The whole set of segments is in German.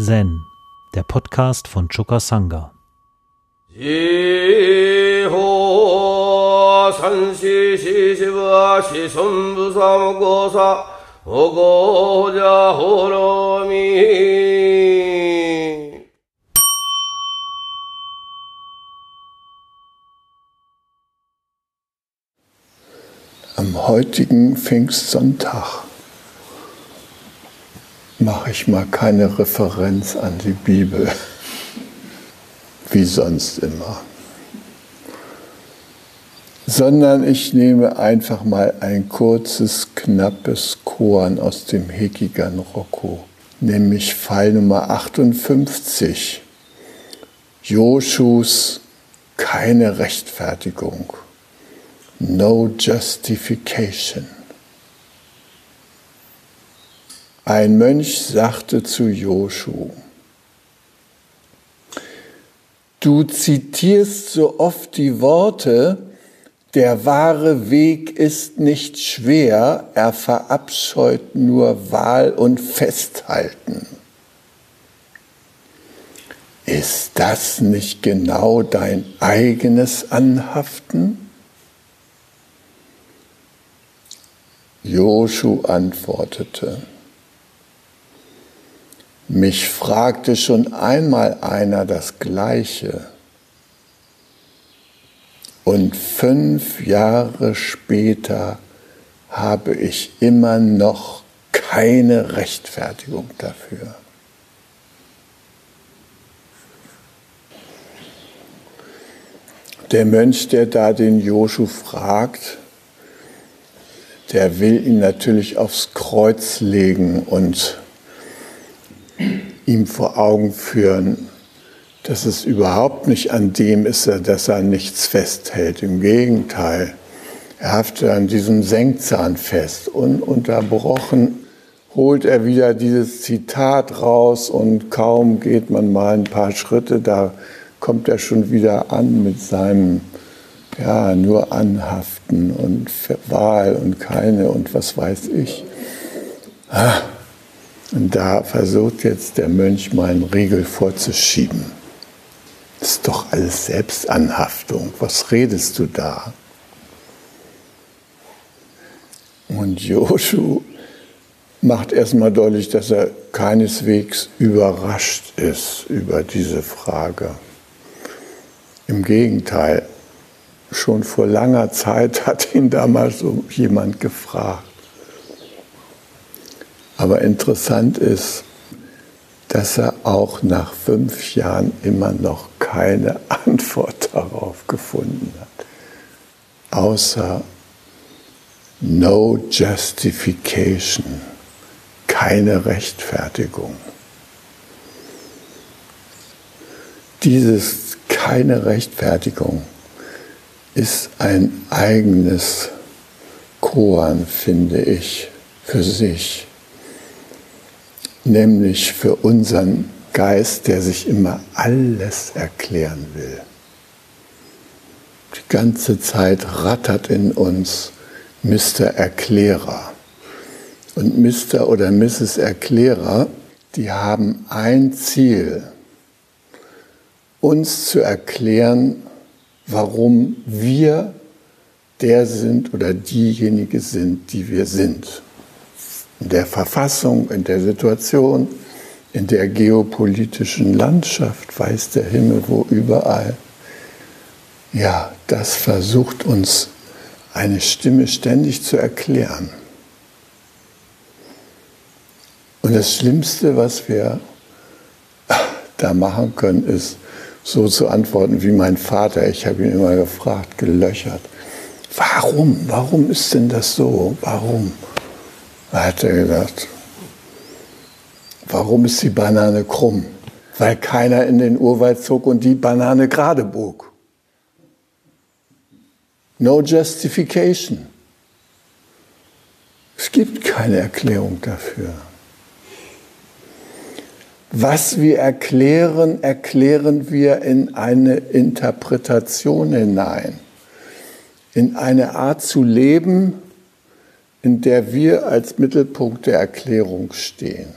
Zen, der Podcast von Choka Sangha. Am heutigen Pfingstsonntag mache ich mal keine Referenz an die Bibel, wie sonst immer, sondern ich nehme einfach mal ein kurzes, knappes Koan aus dem Hekigan Rocco, nämlich Fall Nummer 58, Joshus keine Rechtfertigung, no justification. Ein Mönch sagte zu Joshu, du zitierst so oft die Worte, der wahre Weg ist nicht schwer, er verabscheut nur Wahl und Festhalten. Ist das nicht genau dein eigenes Anhaften? Joshu antwortete, mich fragte schon einmal einer das Gleiche. Und fünf Jahre später habe ich immer noch keine Rechtfertigung dafür. Der Mönch, der da den Joshu fragt, der will ihn natürlich aufs Kreuz legen und ihm vor Augen führen, dass es überhaupt nicht an dem ist, dass er nichts festhält. Im Gegenteil, er haftet an diesem Senkzahn fest. Ununterbrochen holt er wieder dieses Zitat raus und kaum geht man mal ein paar Schritte, da kommt er schon wieder an mit seinem, ja, nur Anhaften und Wahl und keine und was weiß ich. Ah. Und da versucht jetzt der Mönch mal einen Riegel vorzuschieben. Das ist doch alles Selbstanhaftung. Was redest du da? Und Joshu macht erstmal deutlich, dass er keineswegs überrascht ist über diese Frage. Im Gegenteil, schon vor langer Zeit hat ihn damals so jemand gefragt. Aber interessant ist, dass er auch nach fünf Jahren immer noch keine Antwort darauf gefunden hat, außer no justification, keine Rechtfertigung. Dieses keine Rechtfertigung ist ein eigenes Koan, finde ich, für sich nämlich für unseren Geist, der sich immer alles erklären will. Die ganze Zeit rattert in uns Mr. Erklärer. Und Mr. oder Mrs. Erklärer, die haben ein Ziel, uns zu erklären, warum wir der sind oder diejenige sind, die wir sind in der Verfassung, in der Situation, in der geopolitischen Landschaft, weiß der Himmel wo überall. Ja, das versucht uns eine Stimme ständig zu erklären. Und das Schlimmste, was wir da machen können, ist so zu antworten wie mein Vater. Ich habe ihn immer gefragt, gelöchert. Warum? Warum ist denn das so? Warum? Da hat er gesagt, warum ist die Banane krumm? Weil keiner in den Urwald zog und die Banane gerade bog. No justification. Es gibt keine Erklärung dafür. Was wir erklären, erklären wir in eine Interpretation hinein, in eine Art zu leben, in der wir als Mittelpunkt der Erklärung stehen.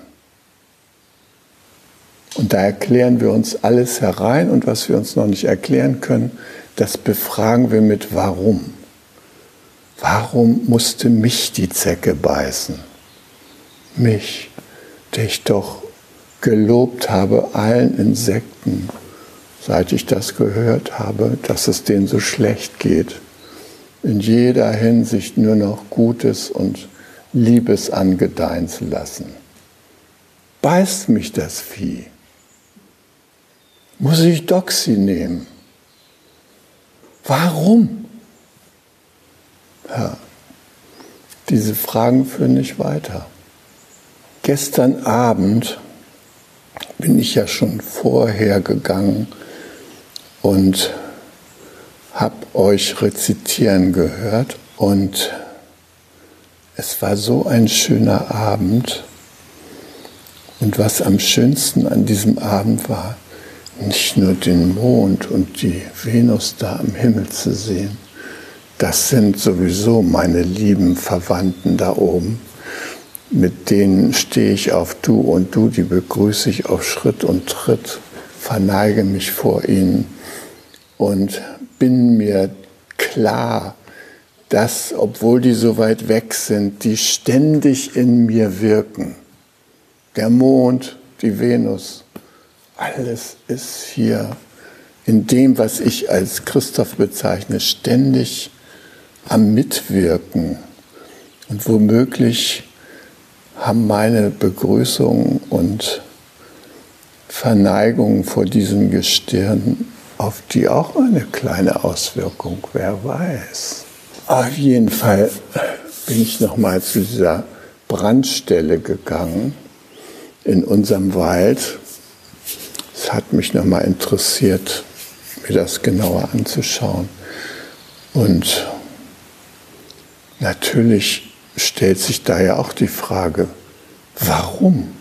Und da erklären wir uns alles herein und was wir uns noch nicht erklären können, das befragen wir mit Warum. Warum musste mich die Zecke beißen? Mich, der ich doch gelobt habe allen Insekten, seit ich das gehört habe, dass es denen so schlecht geht. In jeder Hinsicht nur noch Gutes und Liebes angedeihen zu lassen. Beißt mich das Vieh? Muss ich Doxy nehmen? Warum? Ja, diese Fragen führen nicht weiter. Gestern Abend bin ich ja schon vorher gegangen und euch rezitieren gehört und es war so ein schöner Abend. Und was am schönsten an diesem Abend war, nicht nur den Mond und die Venus da am Himmel zu sehen, das sind sowieso meine lieben Verwandten da oben. Mit denen stehe ich auf Du und Du, die begrüße ich auf Schritt und Tritt, verneige mich vor ihnen und bin mir klar, dass, obwohl die so weit weg sind, die ständig in mir wirken. Der Mond, die Venus, alles ist hier in dem, was ich als Christoph bezeichne, ständig am Mitwirken. Und womöglich haben meine Begrüßung und Verneigung vor diesem Gestirn auf die auch eine kleine Auswirkung, wer weiß. Auf jeden Fall bin ich nochmal zu dieser Brandstelle gegangen in unserem Wald es hat mich nochmal interessiert, mir das genauer anzuschauen. Und natürlich stellt sich da ja auch die Frage, warum?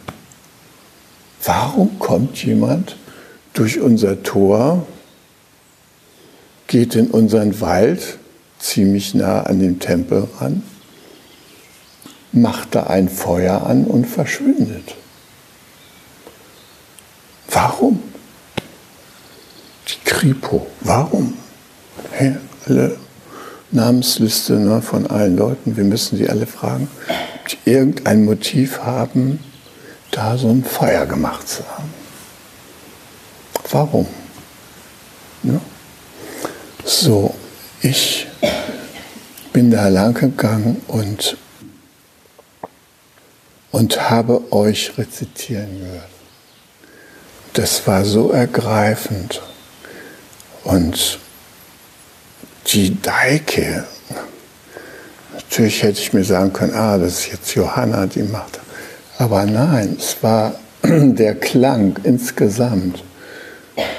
Warum kommt jemand durch unser Tor, geht in unseren Wald, ziemlich nah an den Tempel ran, macht da ein Feuer an und verschwindet? Warum? Die Kripo, warum? Hey, alle Namensliste ne, von allen Leuten, wir müssen sie alle fragen, ob die irgendein Motiv haben, da so ein Feuer gemacht zu haben. Warum? Ne? So, ich bin da lang gegangen und, und habe euch rezitieren gehört das war so ergreifend. Und die Deike, natürlich hätte ich mir sagen können, ah, das ist jetzt Johanna, die macht. Aber nein, es war der Klang insgesamt.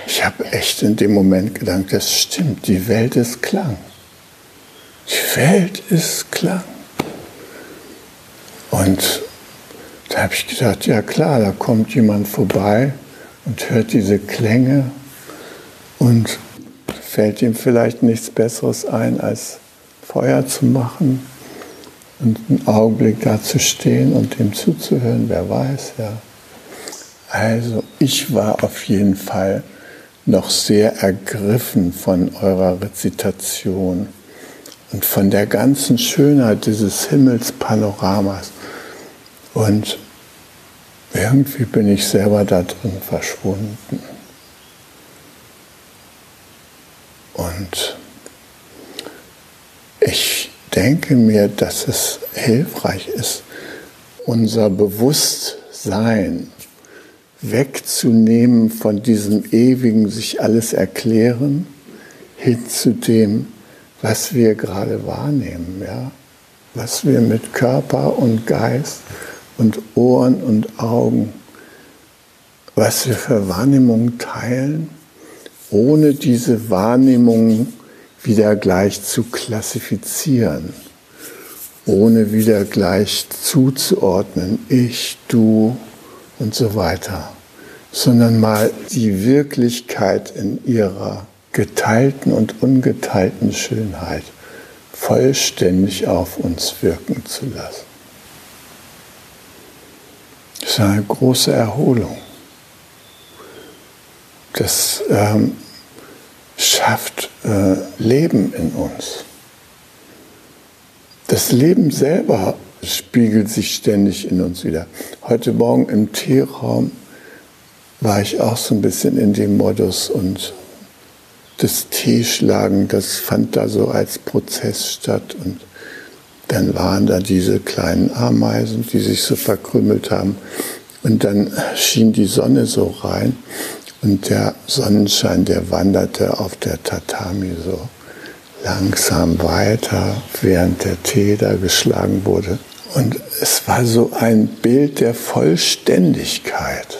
Ich habe echt in dem Moment gedacht, das stimmt, die Welt ist Klang. Die Welt ist Klang. Und da habe ich gedacht, ja klar, da kommt jemand vorbei und hört diese Klänge und fällt ihm vielleicht nichts Besseres ein, als Feuer zu machen und einen Augenblick da zu stehen und dem zuzuhören, wer weiß, ja. Also ich war auf jeden Fall noch sehr ergriffen von eurer Rezitation und von der ganzen Schönheit dieses Himmelspanoramas. Und irgendwie bin ich selber da drin verschwunden. Und ich denke mir, dass es hilfreich ist, unser Bewusstsein wegzunehmen von diesem ewigen sich alles erklären hin zu dem, was wir gerade wahrnehmen, ja? was wir mit Körper und Geist und Ohren und Augen, was wir für Wahrnehmungen teilen, ohne diese Wahrnehmungen wieder gleich zu klassifizieren, ohne wieder gleich zuzuordnen, ich, du und so weiter, sondern mal die Wirklichkeit in ihrer geteilten und ungeteilten Schönheit vollständig auf uns wirken zu lassen. Das ist eine große Erholung. das ähm, schafft äh, Leben in uns. Das Leben selber spiegelt sich ständig in uns wieder. Heute Morgen im Teeraum war ich auch so ein bisschen in dem Modus und das Teeschlagen, das fand da so als Prozess statt und dann waren da diese kleinen Ameisen, die sich so verkrümelt haben und dann schien die Sonne so rein und der Sonnenschein, der wanderte auf der Tatami so langsam weiter, während der Tee da geschlagen wurde. Und es war so ein Bild der Vollständigkeit.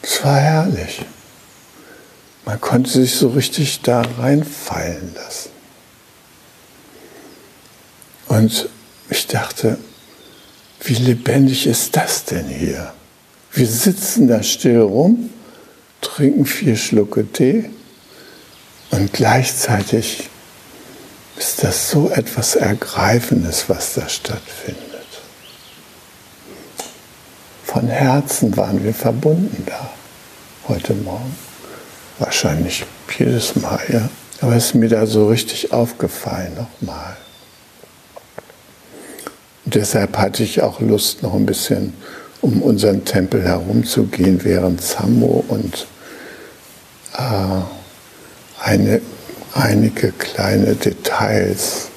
Es war herrlich. Man konnte sich so richtig da reinfallen lassen. Und ich dachte, wie lebendig ist das denn hier? Wir sitzen da still rum, trinken vier Schlucke Tee und gleichzeitig ist das so etwas Ergreifendes, was da stattfindet. Von Herzen waren wir verbunden da heute Morgen. Wahrscheinlich jedes Mal, ja. Aber es ist mir da so richtig aufgefallen nochmal. Und deshalb hatte ich auch Lust, noch ein bisschen um unseren Tempel herumzugehen, während Sammo und äh, eine, einige kleine Details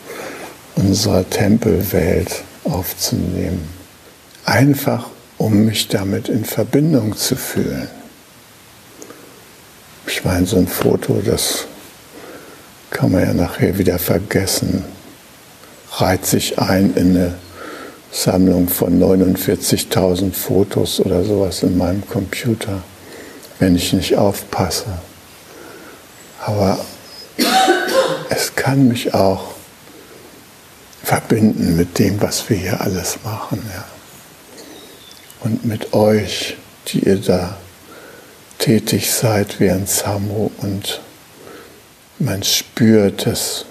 unserer Tempelwelt aufzunehmen. Einfach, um mich damit in Verbindung zu fühlen. Ich meine, so ein Foto, das kann man ja nachher wieder vergessen, reiht sich ein in eine Sammlung von 49.000 Fotos oder sowas in meinem Computer, wenn ich nicht aufpasse. Aber es kann mich auch verbinden mit dem, was wir hier alles machen. Ja. Und mit euch, die ihr da tätig seid während Samu und man spürt, dass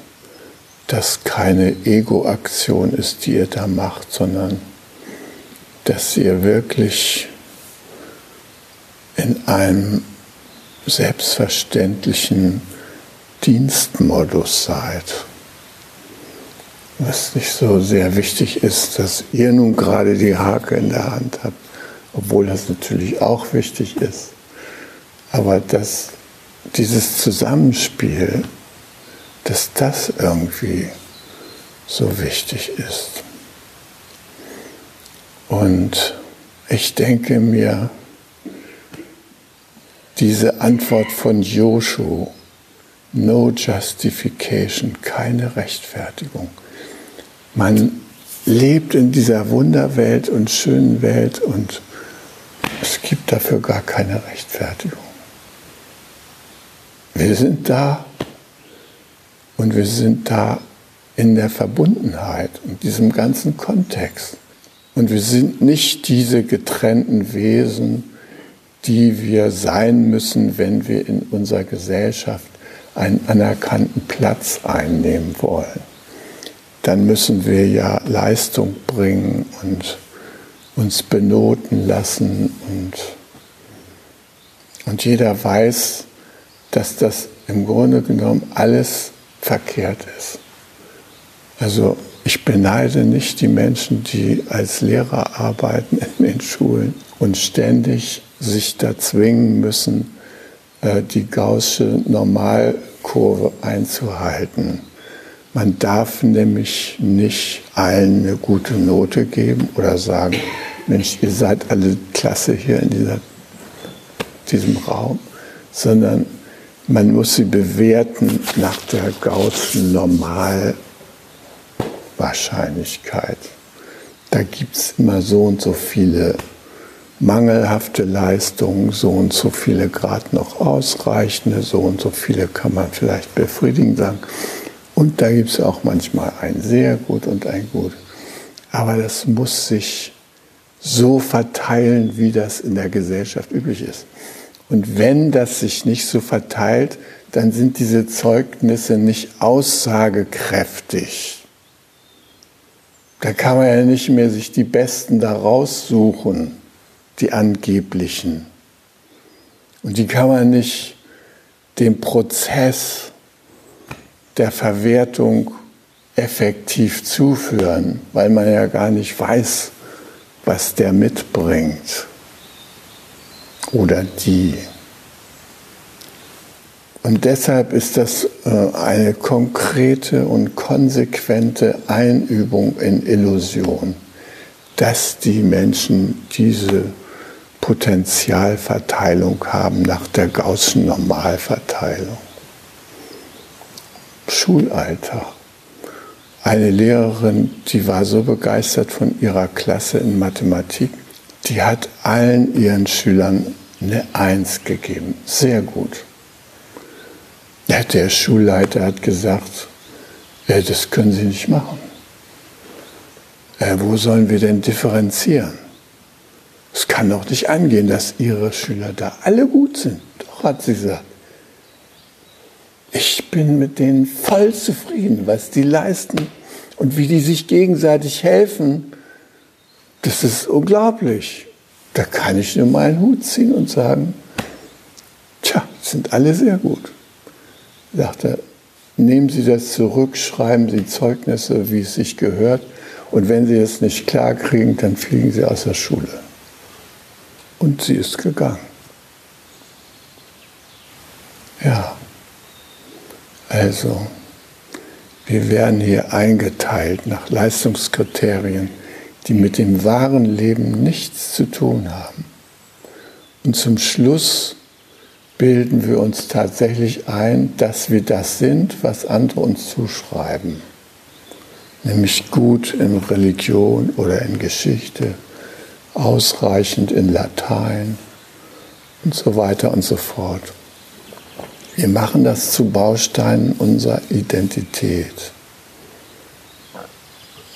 das keine Ego-Aktion ist, die ihr da macht, sondern dass ihr wirklich in einem selbstverständlichen Dienstmodus seid. Was nicht so sehr wichtig ist, dass ihr nun gerade die Hake in der Hand habt, obwohl das natürlich auch wichtig ist. Aber dass dieses Zusammenspiel, dass das irgendwie so wichtig ist. Und ich denke mir, diese Antwort von Joshu, no justification, keine Rechtfertigung. Man lebt in dieser Wunderwelt und schönen Welt und es gibt dafür gar keine Rechtfertigung. Wir sind da und wir sind da in der Verbundenheit und diesem ganzen Kontext. Und wir sind nicht diese getrennten Wesen, die wir sein müssen, wenn wir in unserer Gesellschaft einen anerkannten Platz einnehmen wollen. Dann müssen wir ja Leistung bringen und uns benoten lassen und, und jeder weiß, dass das im Grunde genommen alles verkehrt ist. Also ich beneide nicht die Menschen, die als Lehrer arbeiten in den Schulen und ständig sich da zwingen müssen, die gaußsche Normalkurve einzuhalten. Man darf nämlich nicht allen eine gute Note geben oder sagen, Mensch, ihr seid alle klasse hier in dieser, diesem Raum, sondern man muss sie bewerten nach der gaußschen Normalwahrscheinlichkeit. Da gibt es immer so und so viele mangelhafte Leistungen, so und so viele gerade noch ausreichende, so und so viele kann man vielleicht befriedigend sagen. Und da gibt es auch manchmal ein sehr gut und ein gut. Aber das muss sich so verteilen, wie das in der Gesellschaft üblich ist. Und wenn das sich nicht so verteilt, dann sind diese Zeugnisse nicht aussagekräftig. Da kann man ja nicht mehr sich die Besten da raussuchen die angeblichen. Und die kann man nicht dem Prozess der Verwertung effektiv zuführen, weil man ja gar nicht weiß, was der mitbringt oder die. Und deshalb ist das äh, eine konkrete und konsequente Einübung in Illusion, dass die Menschen diese Potentialverteilung haben nach der Gaußschen Normalverteilung. Schulalltag. Eine Lehrerin, die war so begeistert von ihrer Klasse in Mathematik, die hat allen ihren Schülern eine Eins gegeben. Sehr gut. Der Schulleiter hat gesagt, das können Sie nicht machen. Wo sollen wir denn differenzieren? Es kann doch nicht angehen, dass Ihre Schüler da alle gut sind. Doch, hat sie gesagt. Ich bin mit denen voll zufrieden, was die leisten und wie die sich gegenseitig helfen. Das ist unglaublich. Da kann ich nur meinen Hut ziehen und sagen, tja, sind alle sehr gut. Sagt er, nehmen Sie das zurück, schreiben Sie Zeugnisse, wie es sich gehört. Und wenn Sie es nicht klar kriegen, dann fliegen Sie aus der Schule. Und sie ist gegangen. Ja, also wir werden hier eingeteilt nach Leistungskriterien, die mit dem wahren Leben nichts zu tun haben. Und zum Schluss bilden wir uns tatsächlich ein, dass wir das sind, was andere uns zuschreiben. Nämlich gut in Religion oder in Geschichte ausreichend in Latein und so weiter und so fort. Wir machen das zu Bausteinen unserer Identität.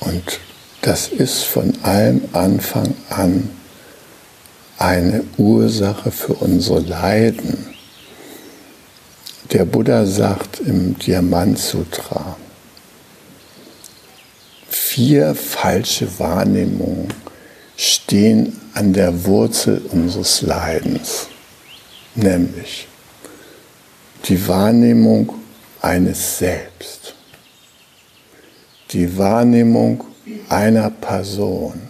Und das ist von allem Anfang an eine Ursache für unsere Leiden. Der Buddha sagt im Diamant Sutra, vier falsche Wahrnehmungen stehen an der Wurzel unseres Leidens, nämlich die Wahrnehmung eines Selbst, die Wahrnehmung einer Person,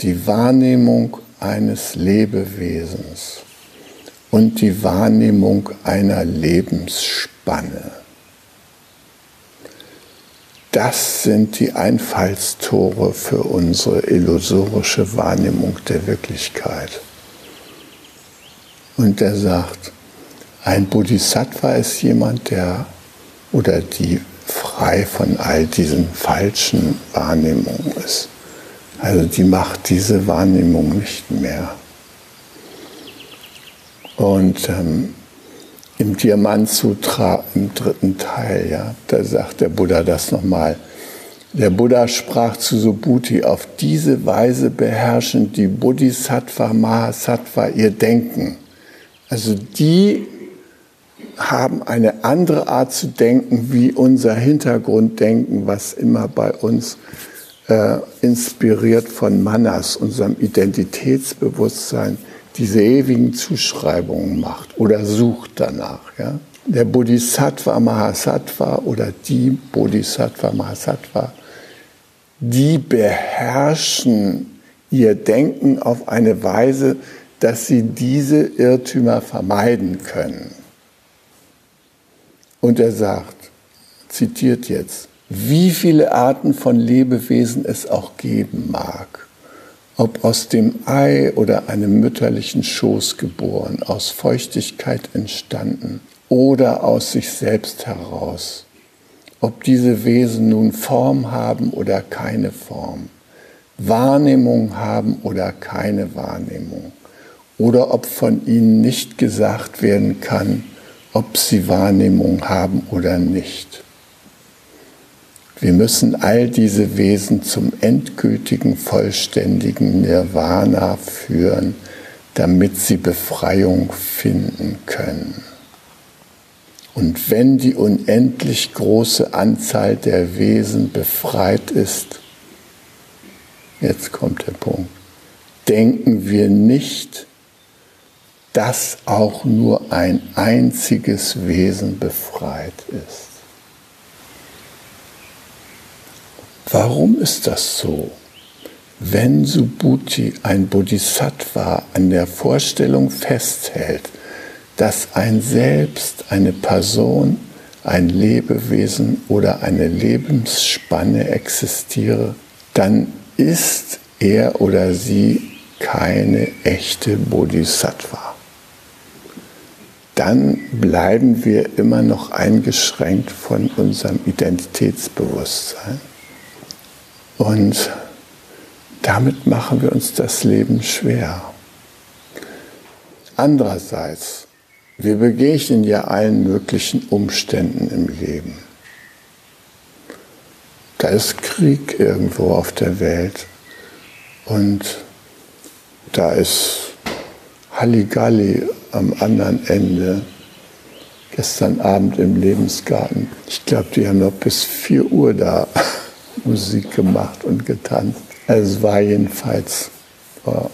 die Wahrnehmung eines Lebewesens und die Wahrnehmung einer Lebensspanne. Das sind die Einfallstore für unsere illusorische Wahrnehmung der Wirklichkeit. Und er sagt, ein Bodhisattva ist jemand, der oder die frei von all diesen falschen Wahrnehmungen ist. Also die macht diese Wahrnehmung nicht mehr. Und ähm, im Diamant Sutra im dritten Teil, ja, da sagt der Buddha das nochmal. Der Buddha sprach zu Subhuti, auf diese Weise beherrschen die Bodhisattva, Mahasattva ihr Denken. Also die haben eine andere Art zu denken, wie unser Hintergrunddenken, was immer bei uns äh, inspiriert von Manas, unserem Identitätsbewusstsein, diese ewigen Zuschreibungen macht oder sucht danach. Ja? Der Bodhisattva Mahasattva oder die Bodhisattva Mahasattva, die beherrschen ihr Denken auf eine Weise, dass sie diese Irrtümer vermeiden können. Und er sagt, zitiert jetzt, wie viele Arten von Lebewesen es auch geben mag ob aus dem Ei oder einem mütterlichen Schoß geboren, aus Feuchtigkeit entstanden oder aus sich selbst heraus, ob diese Wesen nun Form haben oder keine Form, Wahrnehmung haben oder keine Wahrnehmung, oder ob von ihnen nicht gesagt werden kann, ob sie Wahrnehmung haben oder nicht. Wir müssen all diese Wesen zum endgültigen, vollständigen Nirvana führen, damit sie Befreiung finden können. Und wenn die unendlich große Anzahl der Wesen befreit ist, jetzt kommt der Punkt, denken wir nicht, dass auch nur ein einziges Wesen befreit ist. Warum ist das so? Wenn Subhuti, ein Bodhisattva, an der Vorstellung festhält, dass ein Selbst, eine Person, ein Lebewesen oder eine Lebensspanne existiere, dann ist er oder sie keine echte Bodhisattva. Dann bleiben wir immer noch eingeschränkt von unserem Identitätsbewusstsein. Und damit machen wir uns das Leben schwer. Andererseits, wir begegnen ja allen möglichen Umständen im Leben. Da ist Krieg irgendwo auf der Welt und da ist Halligalli am anderen Ende. Gestern Abend im Lebensgarten. Ich glaube, die haben noch bis 4 Uhr da Musik gemacht und getanzt. Also es war jedenfalls war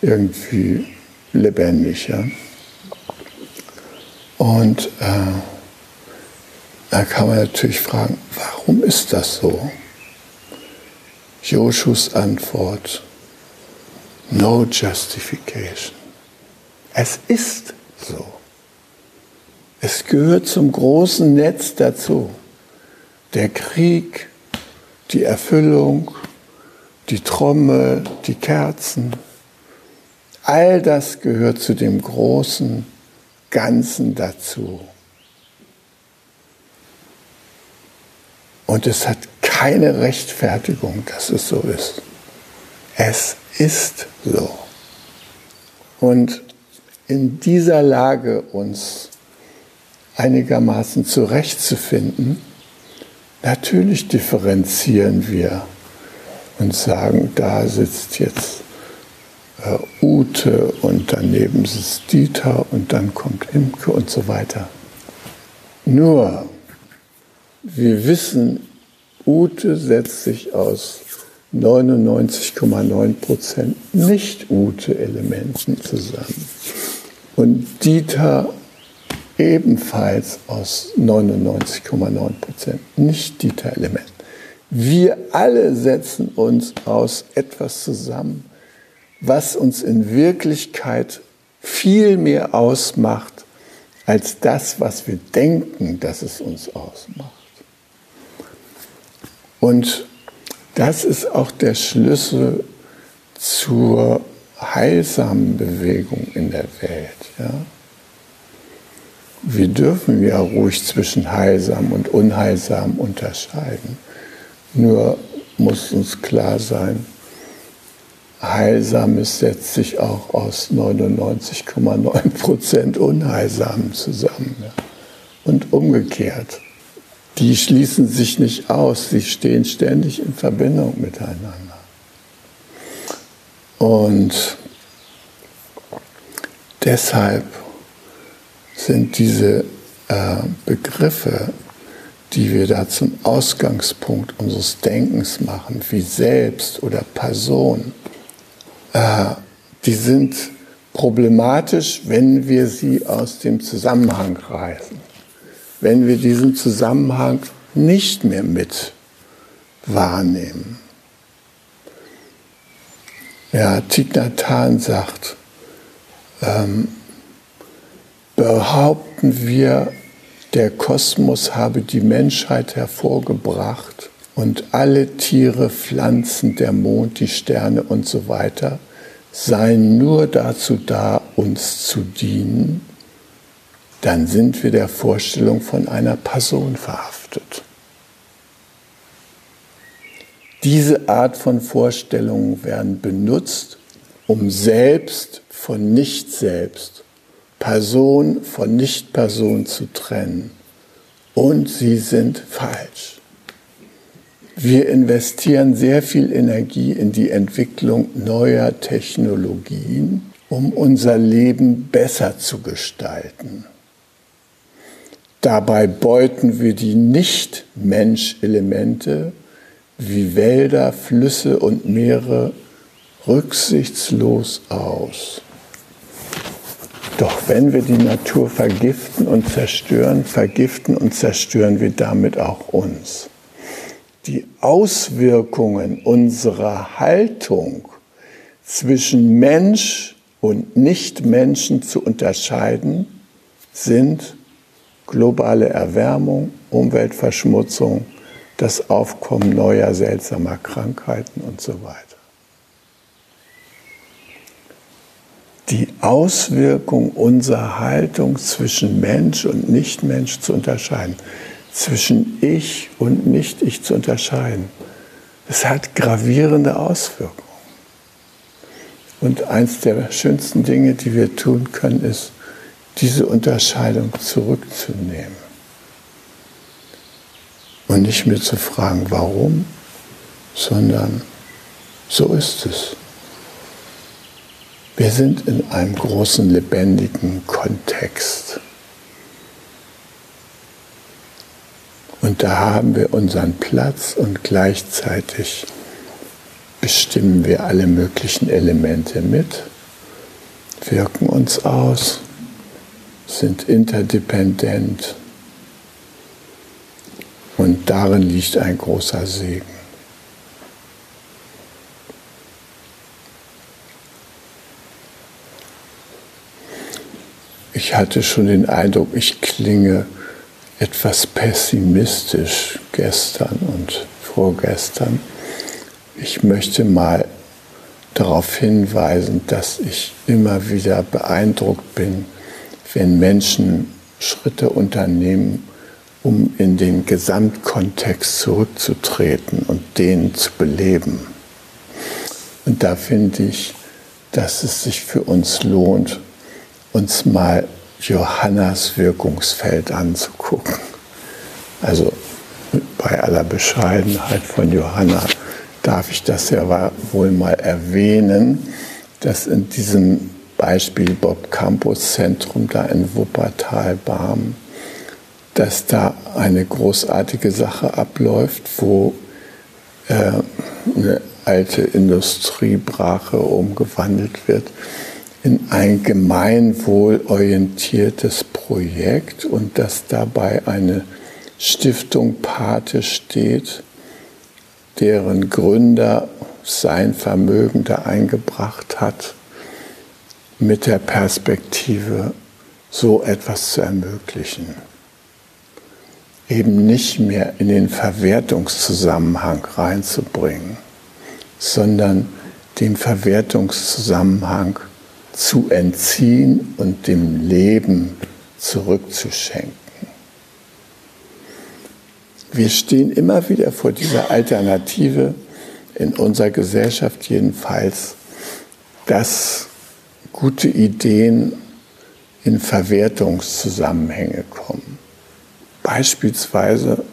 irgendwie lebendig. Ja? Und äh, da kann man natürlich fragen, warum ist das so? Joshus Antwort, no justification. Es ist so. Es gehört zum großen Netz dazu. Der Krieg, die Erfüllung, die Trommel, die Kerzen, all das gehört zu dem großen Ganzen dazu. Und es hat keine Rechtfertigung, dass es so ist. Es ist so. Und in dieser Lage uns einigermaßen zurechtzufinden, natürlich differenzieren wir und sagen, da sitzt jetzt äh, Ute und daneben sitzt Dieter und dann kommt Imke und so weiter. Nur, wir wissen, Ute setzt sich aus 99,9 Prozent Nicht-Ute-Elementen zusammen. Und Dieter ebenfalls aus 99,9 Prozent Nicht-Dieter-Elementen. Wir alle setzen uns aus etwas zusammen, was uns in Wirklichkeit viel mehr ausmacht als das, was wir denken, dass es uns ausmacht. Und das ist auch der Schlüssel zur heilsamen Bewegung in der Welt. Ja? Wir dürfen ja ruhig zwischen heilsam und unheilsam unterscheiden. Nur muss uns klar sein, Heilsames setzt sich auch aus 99,9 Prozent Unheilsamen zusammen. Und umgekehrt die schließen sich nicht aus, sie stehen ständig in Verbindung miteinander. Und deshalb sind diese äh, Begriffe, die wir da zum Ausgangspunkt unseres Denkens machen, wie Selbst oder Person, äh, die sind problematisch, wenn wir sie aus dem Zusammenhang reißen wenn wir diesen Zusammenhang nicht mehr mit wahrnehmen. Ja, Thich sagt, ähm, behaupten wir, der Kosmos habe die Menschheit hervorgebracht und alle Tiere, Pflanzen, der Mond, die Sterne und so weiter seien nur dazu da, uns zu dienen dann sind wir der Vorstellung von einer Person verhaftet. Diese Art von Vorstellungen werden benutzt, um selbst von Nicht-Selbst, Person von Nicht-Person zu trennen. Und sie sind falsch. Wir investieren sehr viel Energie in die Entwicklung neuer Technologien, um unser Leben besser zu gestalten. Dabei beuten wir die Nicht-Mensch-Elemente wie Wälder, Flüsse und Meere rücksichtslos aus. Doch wenn wir die Natur vergiften und zerstören, vergiften und zerstören wir damit auch uns. Die Auswirkungen unserer Haltung zwischen Mensch und Nichtmenschen zu unterscheiden, sind globale Erwärmung, Umweltverschmutzung, das Aufkommen neuer seltsamer Krankheiten und so weiter. Die Auswirkung unserer Haltung zwischen Mensch und Nichtmensch zu unterscheiden, zwischen Ich und Nicht-Ich zu unterscheiden, das hat gravierende Auswirkungen. Und eins der schönsten Dinge, die wir tun können, ist, diese Unterscheidung zurückzunehmen. Und nicht mehr zu fragen, warum, sondern so ist es. Wir sind in einem großen, lebendigen Kontext. Und da haben wir unseren Platz und gleichzeitig bestimmen wir alle möglichen Elemente mit, wirken uns aus, sind interdependent und darin liegt ein großer Segen. Ich hatte schon den Eindruck, ich klinge etwas pessimistisch gestern und vorgestern. Ich möchte mal darauf hinweisen, dass ich immer wieder beeindruckt bin, wenn Menschen Schritte unternehmen, um in den Gesamtkontext zurückzutreten und den zu beleben. Und da finde ich, dass es sich für uns lohnt, uns mal Johannas Wirkungsfeld anzugucken. Also bei aller Bescheidenheit von Johanna darf ich das ja wohl mal erwähnen, dass in diesem Beispiel Bob Campus Zentrum da in Wuppertal-Barm, dass da eine großartige Sache abläuft, wo äh, eine alte Industriebrache umgewandelt wird in ein gemeinwohlorientiertes Projekt und dass dabei eine Stiftung Pate steht, deren Gründer sein Vermögen da eingebracht hat, mit der Perspektive, so etwas zu ermöglichen. Eben nicht mehr in den Verwertungszusammenhang reinzubringen, sondern den Verwertungszusammenhang zu entziehen und dem Leben zurückzuschenken. Wir stehen immer wieder vor dieser Alternative, in unserer Gesellschaft jedenfalls, dass gute Ideen in Verwertungszusammenhänge kommen. Beispielsweise,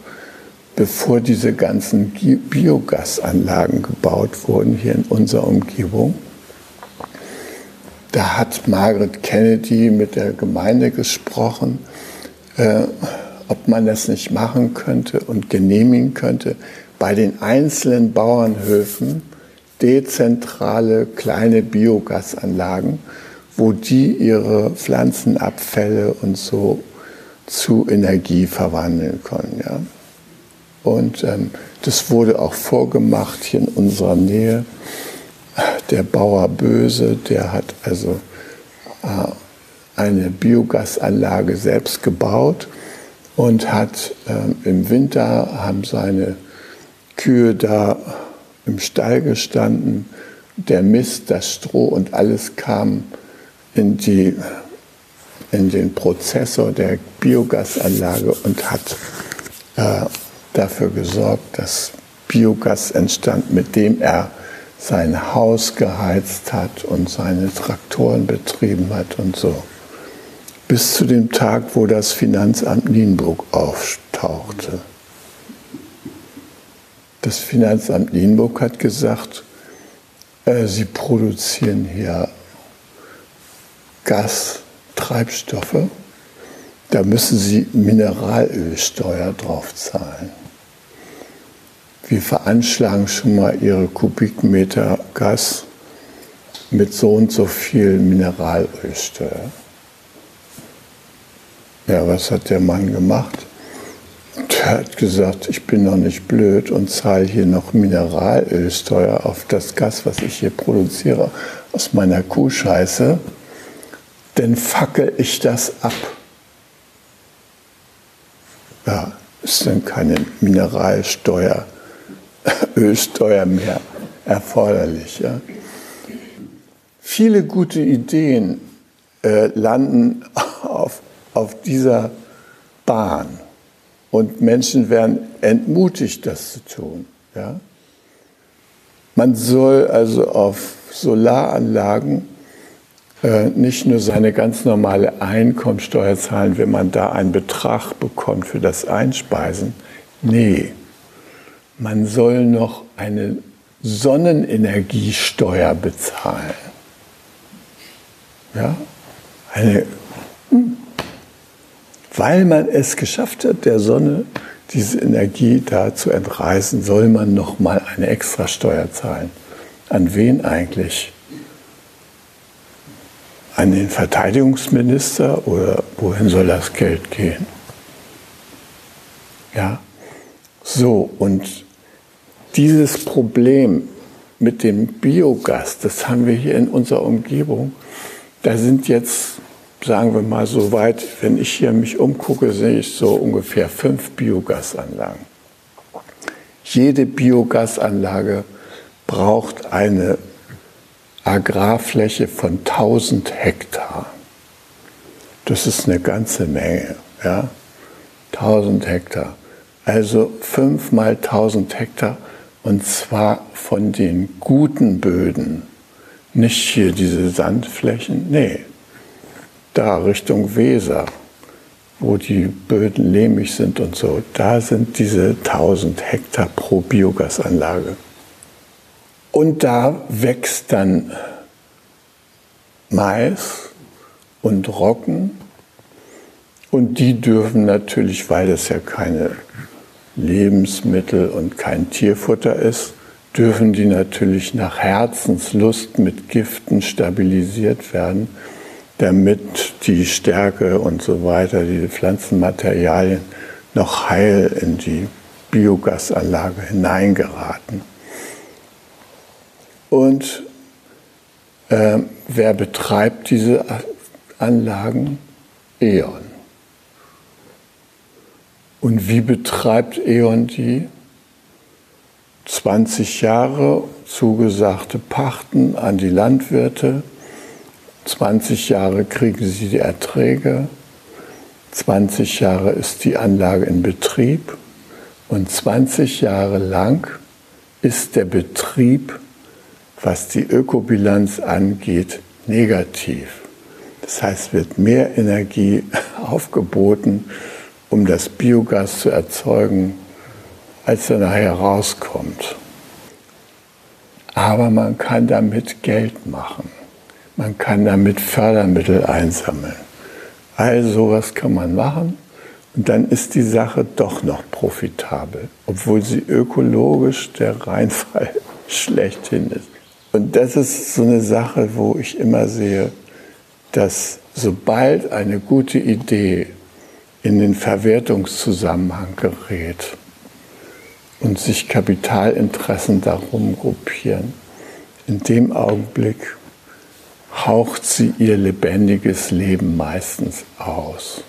bevor diese ganzen Biogasanlagen gebaut wurden hier in unserer Umgebung, da hat Margaret Kennedy mit der Gemeinde gesprochen, äh, ob man das nicht machen könnte und genehmigen könnte, bei den einzelnen Bauernhöfen dezentrale kleine Biogasanlagen, wo die ihre Pflanzenabfälle und so zu Energie verwandeln können. Ja. Und ähm, das wurde auch vorgemacht hier in unserer Nähe der Bauer Böse, der hat also äh, eine Biogasanlage selbst gebaut und hat äh, im Winter haben seine Kühe da im Stall gestanden. Der Mist, das Stroh und alles kam in, die, in den Prozessor der Biogasanlage und hat äh, dafür gesorgt, dass Biogas entstand, mit dem er sein Haus geheizt hat und seine Traktoren betrieben hat und so. Bis zu dem Tag, wo das Finanzamt Nienburg auftauchte. Das Finanzamt Nienburg hat gesagt, äh, sie produzieren hier Gastreibstoffe, da müssen sie Mineralölsteuer drauf zahlen wir veranschlagen schon mal ihre Kubikmeter Gas mit so und so viel Mineralölsteuer. Ja, was hat der Mann gemacht? Der hat gesagt, ich bin noch nicht blöd und zahle hier noch Mineralölsteuer auf das Gas, was ich hier produziere, aus meiner Kuhscheiße. Dann fackel ich das ab. Ja, ist dann keine Mineralsteuer, Ölsteuer mehr erforderlich. Ja. Viele gute Ideen äh, landen auf, auf dieser Bahn und Menschen werden entmutigt, das zu tun. Ja. Man soll also auf Solaranlagen äh, nicht nur seine ganz normale Einkommensteuer zahlen, wenn man da einen Betrag bekommt für das Einspeisen. Nee, man soll noch eine Sonnenenergiesteuer bezahlen. Ja, eine, hm. weil man es geschafft hat, der Sonne diese Energie da zu entreißen, soll man noch mal eine Extrasteuer zahlen. An wen eigentlich? An den Verteidigungsminister oder wohin soll das Geld gehen? Ja, so und dieses Problem mit dem Biogas, das haben wir hier in unserer Umgebung. Da sind jetzt, sagen wir mal so weit, wenn ich hier mich umgucke, sehe ich so ungefähr fünf Biogasanlagen. Jede Biogasanlage braucht eine Agrarfläche von 1000 Hektar. Das ist eine ganze Menge, ja? 1000 Hektar. Also fünf mal 1000 Hektar und zwar von den guten Böden. Nicht hier diese Sandflächen, nee, da Richtung Weser, wo die Böden lehmig sind und so, da sind diese 1000 Hektar pro Biogasanlage. Und da wächst dann Mais und Roggen und die dürfen natürlich, weil das ja keine Lebensmittel und kein Tierfutter ist, dürfen die natürlich nach Herzenslust mit Giften stabilisiert werden, damit die Stärke und so weiter, die Pflanzenmaterialien noch heil in die Biogasanlage hineingeraten. Und äh, wer betreibt diese Anlagen? E.ON. Und wie betreibt E.ON die? 20 Jahre zugesagte Pachten an die Landwirte, 20 Jahre kriegen sie die Erträge, 20 Jahre ist die Anlage in Betrieb und 20 Jahre lang ist der Betrieb, was die Ökobilanz angeht, negativ. Das heißt, wird mehr Energie aufgeboten, um das Biogas zu erzeugen, als er nachher rauskommt. Aber man kann damit Geld machen. Man kann damit Fördermittel einsammeln. All sowas kann man machen und dann ist die Sache doch noch profitabel, obwohl sie ökologisch der Reinfall schlechthin ist. Und das ist so eine Sache, wo ich immer sehe, dass sobald eine gute Idee in den Verwertungszusammenhang gerät und sich Kapitalinteressen darum gruppieren, in dem Augenblick haucht sie ihr lebendiges Leben meistens aus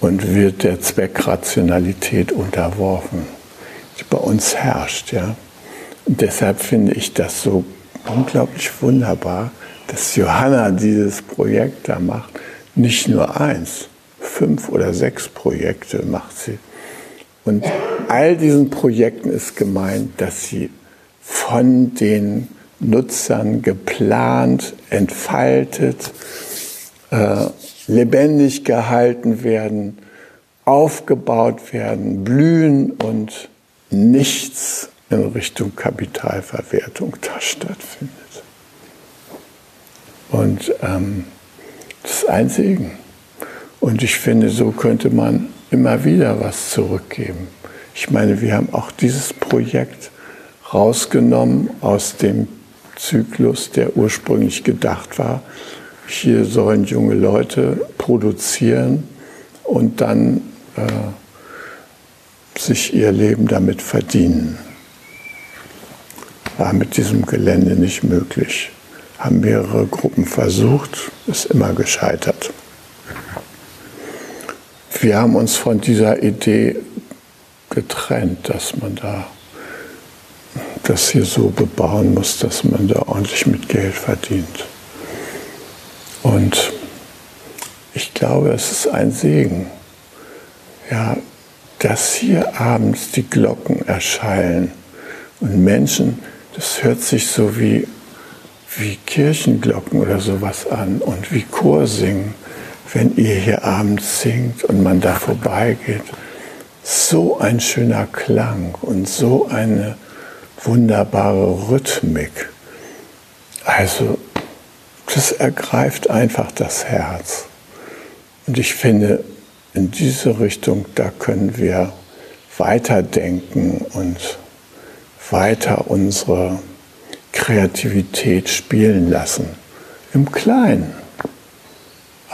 und wird der Zweckrationalität unterworfen, die bei uns herrscht. Ja? Und deshalb finde ich das so unglaublich wunderbar, dass Johanna dieses Projekt da macht. Nicht nur eins, fünf oder sechs Projekte macht sie. Und all diesen Projekten ist gemeint, dass sie von den Nutzern geplant, entfaltet, äh, lebendig gehalten werden, aufgebaut werden, blühen und nichts in Richtung Kapitalverwertung da stattfindet. Und ähm, das ist ein Segen. Und ich finde, so könnte man immer wieder was zurückgeben. Ich meine, wir haben auch dieses Projekt rausgenommen aus dem Zyklus, der ursprünglich gedacht war, hier sollen junge Leute produzieren und dann äh, sich ihr Leben damit verdienen. War mit diesem Gelände nicht möglich. Haben mehrere Gruppen versucht, ist immer gescheitert. Wir haben uns von dieser Idee getrennt, dass man da das hier so bebauen muss, dass man da ordentlich mit Geld verdient. Und ich glaube, es ist ein Segen, ja, dass hier abends die Glocken erschallen und Menschen, das hört sich so wie, wie Kirchenglocken oder sowas an und wie Chorsingen, wenn ihr hier abends singt und man da vorbeigeht. So ein schöner Klang und so eine wunderbare Rhythmik. Also das ergreift einfach das Herz. Und ich finde, in diese Richtung, da können wir weiterdenken und weiter unsere Kreativität spielen lassen. Im Kleinen.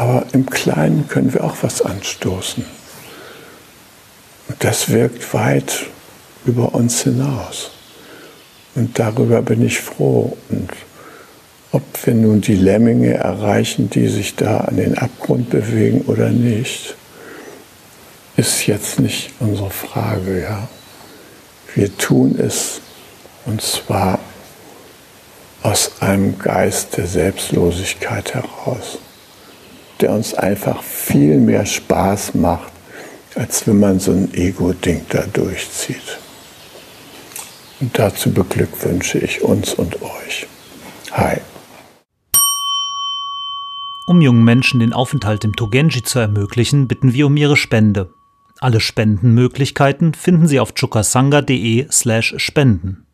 Aber im Kleinen können wir auch was anstoßen. Und das wirkt weit über uns hinaus. Und darüber bin ich froh. Und ob wir nun die Lemminge erreichen, die sich da an den Abgrund bewegen oder nicht, ist jetzt nicht unsere Frage. Ja? Wir tun es und zwar aus einem Geist der Selbstlosigkeit heraus, der uns einfach viel mehr Spaß macht, als wenn man so ein Ego-Ding da durchzieht. Und dazu beglückwünsche ich uns und euch. Hi. Um jungen Menschen den Aufenthalt im Togenji zu ermöglichen, bitten wir um ihre Spende. Alle Spendenmöglichkeiten finden Sie auf chukasanga.de slash spenden.